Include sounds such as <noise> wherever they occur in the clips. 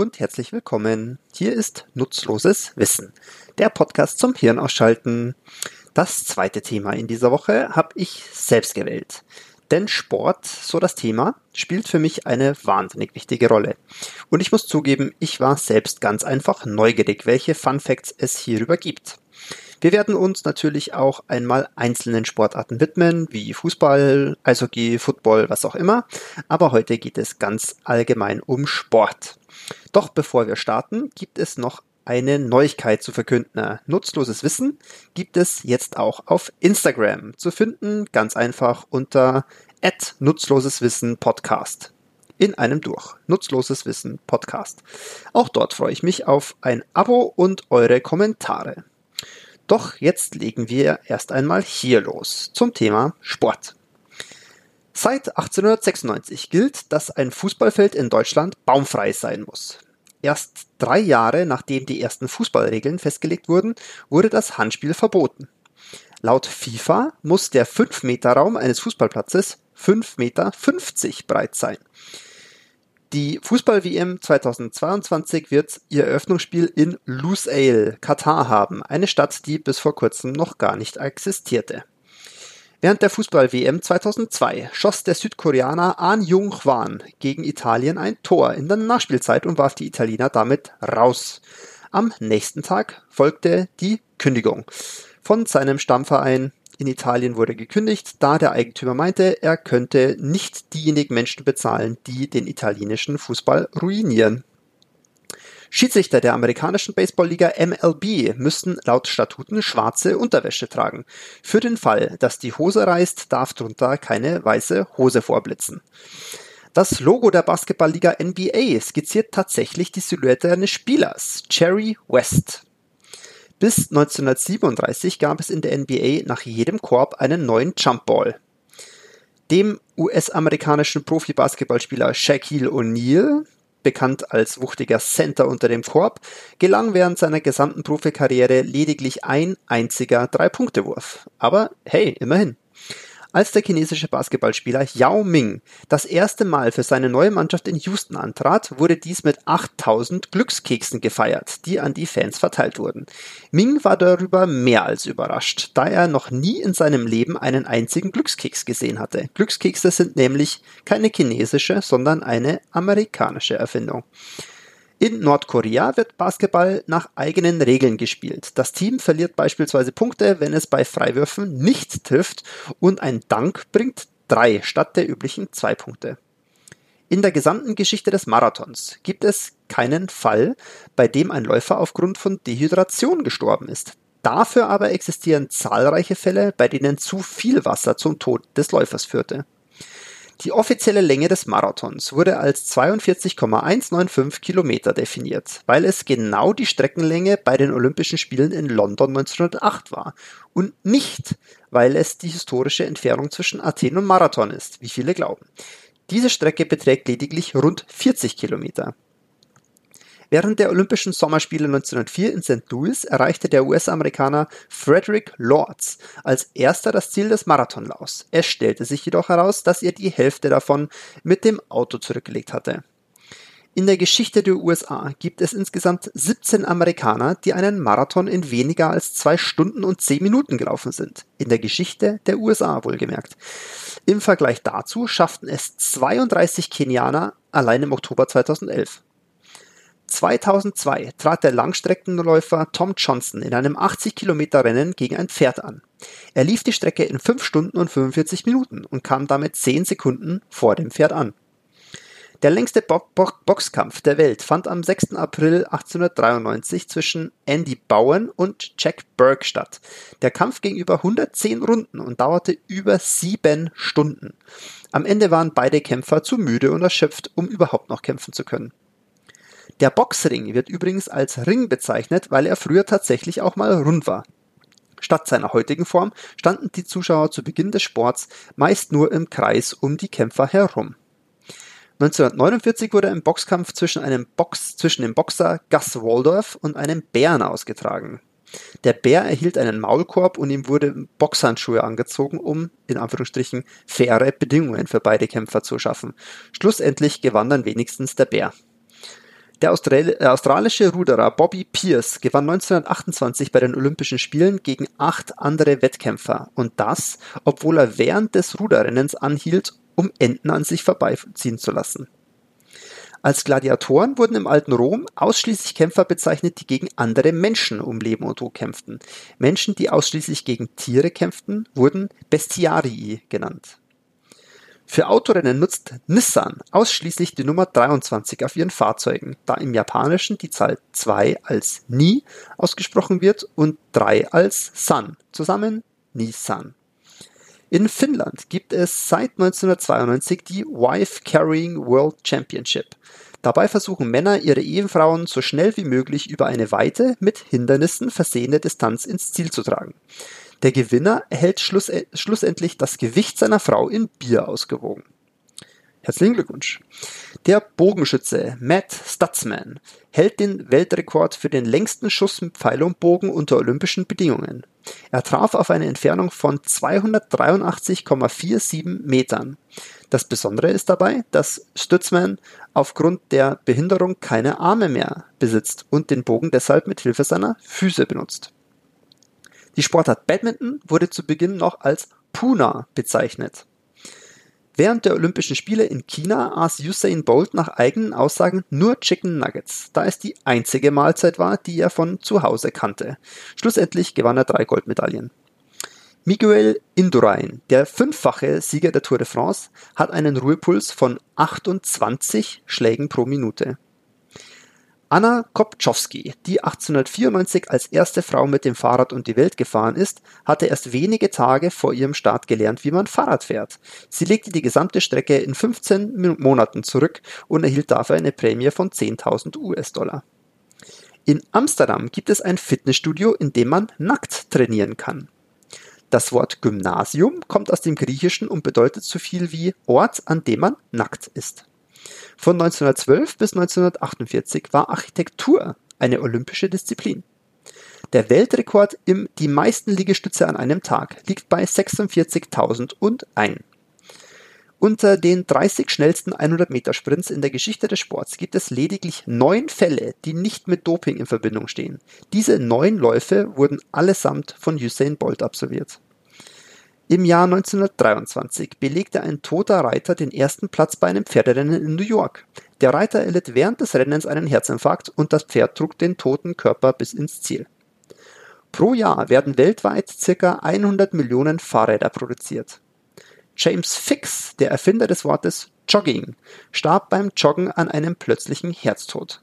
Und herzlich willkommen. Hier ist Nutzloses Wissen, der Podcast zum Hirn ausschalten. Das zweite Thema in dieser Woche habe ich selbst gewählt. Denn Sport, so das Thema, spielt für mich eine wahnsinnig wichtige Rolle. Und ich muss zugeben, ich war selbst ganz einfach neugierig, welche Fun Facts es hierüber gibt. Wir werden uns natürlich auch einmal einzelnen Sportarten widmen, wie Fußball, Eishockey, Football, was auch immer. Aber heute geht es ganz allgemein um Sport. Doch bevor wir starten, gibt es noch eine Neuigkeit zu verkünden. Nutzloses Wissen gibt es jetzt auch auf Instagram zu finden, ganz einfach unter nutzloses Wissen Podcast. In einem durch. Nutzloses Wissen Podcast. Auch dort freue ich mich auf ein Abo und eure Kommentare. Doch jetzt legen wir erst einmal hier los zum Thema Sport. Seit 1896 gilt, dass ein Fußballfeld in Deutschland baumfrei sein muss. Erst drei Jahre nachdem die ersten Fußballregeln festgelegt wurden, wurde das Handspiel verboten. Laut FIFA muss der 5-Meter-Raum eines Fußballplatzes 5,50 Meter breit sein. Die Fußball-WM 2022 wird ihr Eröffnungsspiel in Lusail, Katar haben, eine Stadt, die bis vor kurzem noch gar nicht existierte. Während der Fußball-WM 2002 schoss der Südkoreaner An Jung-hwan gegen Italien ein Tor in der Nachspielzeit und warf die Italiener damit raus. Am nächsten Tag folgte die Kündigung von seinem Stammverein in Italien wurde gekündigt, da der Eigentümer meinte, er könnte nicht diejenigen Menschen bezahlen, die den italienischen Fußball ruinieren. Schiedsrichter der amerikanischen Baseballliga MLB müssten laut Statuten schwarze Unterwäsche tragen. Für den Fall, dass die Hose reißt, darf drunter keine weiße Hose vorblitzen. Das Logo der Basketballliga NBA skizziert tatsächlich die Silhouette eines Spielers, Cherry West. Bis 1937 gab es in der NBA nach jedem Korb einen neuen Jumpball. Dem US-amerikanischen Profi-Basketballspieler Shaquille O'Neal, bekannt als wuchtiger Center unter dem Korb, gelang während seiner gesamten Profikarriere lediglich ein einziger Drei-Punkte-Wurf. Aber hey, immerhin. Als der chinesische Basketballspieler Yao Ming das erste Mal für seine neue Mannschaft in Houston antrat, wurde dies mit 8000 Glückskeksen gefeiert, die an die Fans verteilt wurden. Ming war darüber mehr als überrascht, da er noch nie in seinem Leben einen einzigen Glückskeks gesehen hatte. Glückskekse sind nämlich keine chinesische, sondern eine amerikanische Erfindung. In Nordkorea wird Basketball nach eigenen Regeln gespielt. Das Team verliert beispielsweise Punkte, wenn es bei Freiwürfen nicht trifft und ein Dank bringt drei statt der üblichen zwei Punkte. In der gesamten Geschichte des Marathons gibt es keinen Fall, bei dem ein Läufer aufgrund von Dehydration gestorben ist. Dafür aber existieren zahlreiche Fälle, bei denen zu viel Wasser zum Tod des Läufers führte. Die offizielle Länge des Marathons wurde als 42,195 Kilometer definiert, weil es genau die Streckenlänge bei den Olympischen Spielen in London 1908 war und nicht, weil es die historische Entfernung zwischen Athen und Marathon ist, wie viele glauben. Diese Strecke beträgt lediglich rund 40 Kilometer. Während der Olympischen Sommerspiele 1904 in St. Louis erreichte der US-Amerikaner Frederick Lords als erster das Ziel des Marathonlaufs. Es stellte sich jedoch heraus, dass er die Hälfte davon mit dem Auto zurückgelegt hatte. In der Geschichte der USA gibt es insgesamt 17 Amerikaner, die einen Marathon in weniger als zwei Stunden und zehn Minuten gelaufen sind. In der Geschichte der USA wohlgemerkt. Im Vergleich dazu schafften es 32 Kenianer allein im Oktober 2011. 2002 trat der Langstreckenläufer Tom Johnson in einem 80-Kilometer-Rennen gegen ein Pferd an. Er lief die Strecke in 5 Stunden und 45 Minuten und kam damit 10 Sekunden vor dem Pferd an. Der längste Bo Bo Boxkampf der Welt fand am 6. April 1893 zwischen Andy Bowen und Jack Burke statt. Der Kampf ging über 110 Runden und dauerte über sieben Stunden. Am Ende waren beide Kämpfer zu müde und erschöpft, um überhaupt noch kämpfen zu können. Der Boxring wird übrigens als Ring bezeichnet, weil er früher tatsächlich auch mal rund war. Statt seiner heutigen Form standen die Zuschauer zu Beginn des Sports meist nur im Kreis um die Kämpfer herum. 1949 wurde ein Boxkampf zwischen, einem Box, zwischen dem Boxer Gus Waldorf und einem Bären ausgetragen. Der Bär erhielt einen Maulkorb und ihm wurde Boxhandschuhe angezogen, um, in Anführungsstrichen, faire Bedingungen für beide Kämpfer zu schaffen. Schlussendlich gewann dann wenigstens der Bär. Der äh, australische Ruderer Bobby Pierce gewann 1928 bei den Olympischen Spielen gegen acht andere Wettkämpfer und das, obwohl er während des Ruderrennens anhielt, um Enten an sich vorbeiziehen zu lassen. Als Gladiatoren wurden im alten Rom ausschließlich Kämpfer bezeichnet, die gegen andere Menschen um Leben und Tod kämpften. Menschen, die ausschließlich gegen Tiere kämpften, wurden Bestiarii genannt. Für Autorennen nutzt Nissan ausschließlich die Nummer 23 auf ihren Fahrzeugen, da im Japanischen die Zahl 2 als Ni ausgesprochen wird und 3 als San, zusammen Nissan. In Finnland gibt es seit 1992 die Wife Carrying World Championship. Dabei versuchen Männer ihre Ehefrauen so schnell wie möglich über eine weite, mit Hindernissen versehene Distanz ins Ziel zu tragen. Der Gewinner erhält schluss schlussendlich das Gewicht seiner Frau in Bier ausgewogen. Herzlichen Glückwunsch. Der Bogenschütze Matt Stutzman hält den Weltrekord für den längsten Schuss mit Pfeil und Bogen unter olympischen Bedingungen. Er traf auf eine Entfernung von 283,47 Metern. Das Besondere ist dabei, dass Stutzman aufgrund der Behinderung keine Arme mehr besitzt und den Bogen deshalb mit Hilfe seiner Füße benutzt. Die Sportart Badminton wurde zu Beginn noch als Puna bezeichnet. Während der Olympischen Spiele in China aß Usain Bolt nach eigenen Aussagen nur Chicken Nuggets, da es die einzige Mahlzeit war, die er von zu Hause kannte. Schlussendlich gewann er drei Goldmedaillen. Miguel Indurain, der fünffache Sieger der Tour de France, hat einen Ruhepuls von 28 Schlägen pro Minute. Anna Kopczowski, die 1894 als erste Frau mit dem Fahrrad um die Welt gefahren ist, hatte erst wenige Tage vor ihrem Start gelernt, wie man Fahrrad fährt. Sie legte die gesamte Strecke in 15 Monaten zurück und erhielt dafür eine Prämie von 10.000 US-Dollar. In Amsterdam gibt es ein Fitnessstudio, in dem man nackt trainieren kann. Das Wort Gymnasium kommt aus dem Griechischen und bedeutet so viel wie Ort, an dem man nackt ist. Von 1912 bis 1948 war Architektur eine olympische Disziplin. Der Weltrekord im die meisten Liegestütze an einem Tag liegt bei 46.001. Unter den 30 schnellsten 100 Meter Sprints in der Geschichte des Sports gibt es lediglich neun Fälle, die nicht mit Doping in Verbindung stehen. Diese neun Läufe wurden allesamt von Usain Bolt absolviert. Im Jahr 1923 belegte ein toter Reiter den ersten Platz bei einem Pferderennen in New York. Der Reiter erlitt während des Rennens einen Herzinfarkt und das Pferd trug den toten Körper bis ins Ziel. Pro Jahr werden weltweit ca. 100 Millionen Fahrräder produziert. James Fix, der Erfinder des Wortes Jogging, starb beim Joggen an einem plötzlichen Herztod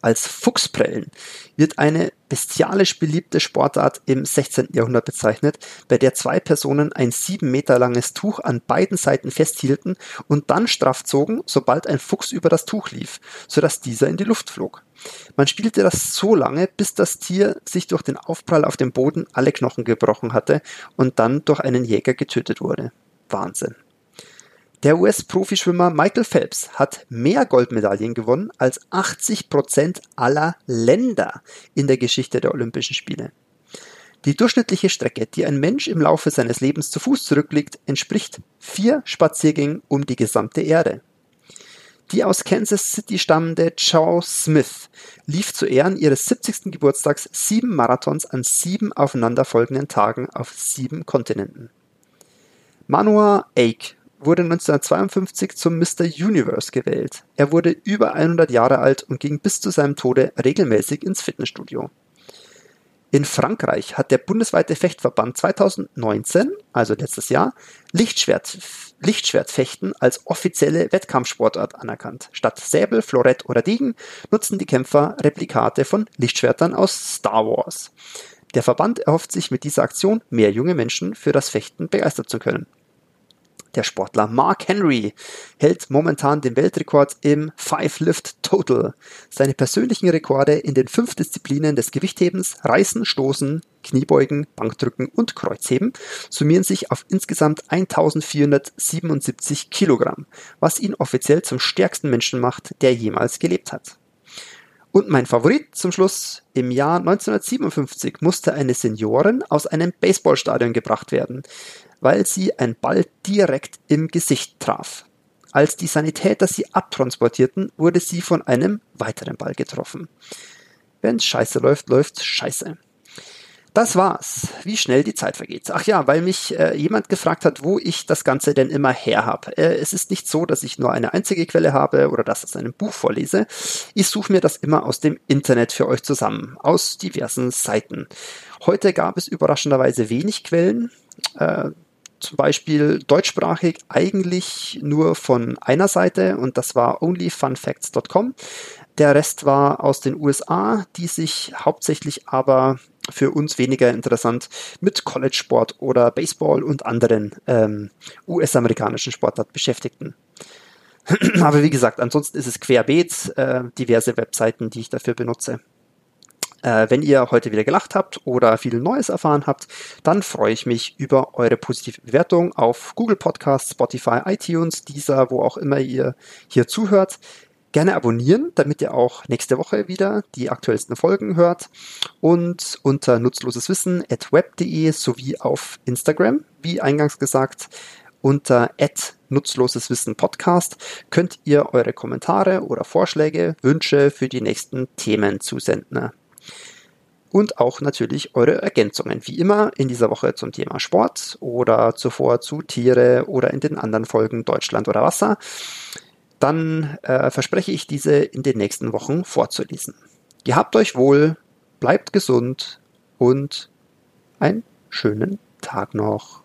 als Fuchsprellen wird eine bestialisch beliebte Sportart im 16. Jahrhundert bezeichnet, bei der zwei Personen ein sieben Meter langes Tuch an beiden Seiten festhielten und dann straff zogen, sobald ein Fuchs über das Tuch lief, sodass dieser in die Luft flog. Man spielte das so lange, bis das Tier sich durch den Aufprall auf dem Boden alle Knochen gebrochen hatte und dann durch einen Jäger getötet wurde. Wahnsinn. Der US-Profischwimmer Michael Phelps hat mehr Goldmedaillen gewonnen als 80 Prozent aller Länder in der Geschichte der Olympischen Spiele. Die durchschnittliche Strecke, die ein Mensch im Laufe seines Lebens zu Fuß zurücklegt, entspricht vier Spaziergängen um die gesamte Erde. Die aus Kansas City stammende Chow Smith lief zu Ehren ihres 70. Geburtstags sieben Marathons an sieben aufeinanderfolgenden Tagen auf sieben Kontinenten. Manoa Ake wurde 1952 zum Mr. Universe gewählt. Er wurde über 100 Jahre alt und ging bis zu seinem Tode regelmäßig ins Fitnessstudio. In Frankreich hat der bundesweite Fechtverband 2019, also letztes Jahr, Lichtschwert, Lichtschwertfechten als offizielle Wettkampfsportart anerkannt. Statt Säbel, Florett oder Degen nutzen die Kämpfer Replikate von Lichtschwertern aus Star Wars. Der Verband erhofft sich mit dieser Aktion, mehr junge Menschen für das Fechten begeistern zu können. Der Sportler Mark Henry hält momentan den Weltrekord im Five Lift Total. Seine persönlichen Rekorde in den fünf Disziplinen des Gewichthebens, Reißen, Stoßen, Kniebeugen, Bankdrücken und Kreuzheben summieren sich auf insgesamt 1477 Kilogramm, was ihn offiziell zum stärksten Menschen macht, der jemals gelebt hat. Und mein Favorit zum Schluss. Im Jahr 1957 musste eine Seniorin aus einem Baseballstadion gebracht werden weil sie ein Ball direkt im Gesicht traf. Als die Sanitäter sie abtransportierten, wurde sie von einem weiteren Ball getroffen. Wenn's scheiße läuft, läuft's scheiße. Das war's. Wie schnell die Zeit vergeht. Ach ja, weil mich äh, jemand gefragt hat, wo ich das Ganze denn immer her habe. Äh, es ist nicht so, dass ich nur eine einzige Quelle habe oder dass ich aus einem Buch vorlese. Ich suche mir das immer aus dem Internet für euch zusammen, aus diversen Seiten. Heute gab es überraschenderweise wenig Quellen. Äh, zum Beispiel deutschsprachig eigentlich nur von einer Seite und das war onlyfunfacts.com. Der Rest war aus den USA, die sich hauptsächlich aber für uns weniger interessant mit College-Sport oder Baseball und anderen ähm, US-amerikanischen Sportarten beschäftigten. <clears throat> Aber wie gesagt, ansonsten ist es querbeet, äh, diverse Webseiten, die ich dafür benutze. Äh, wenn ihr heute wieder gelacht habt oder viel Neues erfahren habt, dann freue ich mich über eure positive Bewertung auf Google Podcasts, Spotify, iTunes, dieser, wo auch immer ihr hier zuhört gerne abonnieren, damit ihr auch nächste Woche wieder die aktuellsten Folgen hört. Und unter nutzloses Wissen at web.de sowie auf Instagram, wie eingangs gesagt, unter nutzloses Wissen Podcast könnt ihr eure Kommentare oder Vorschläge, Wünsche für die nächsten Themen zusenden. Und auch natürlich eure Ergänzungen, wie immer in dieser Woche zum Thema Sport oder zuvor zu Tiere oder in den anderen Folgen Deutschland oder Wasser dann äh, verspreche ich diese in den nächsten Wochen vorzulesen. Gehabt euch wohl, bleibt gesund und einen schönen Tag noch.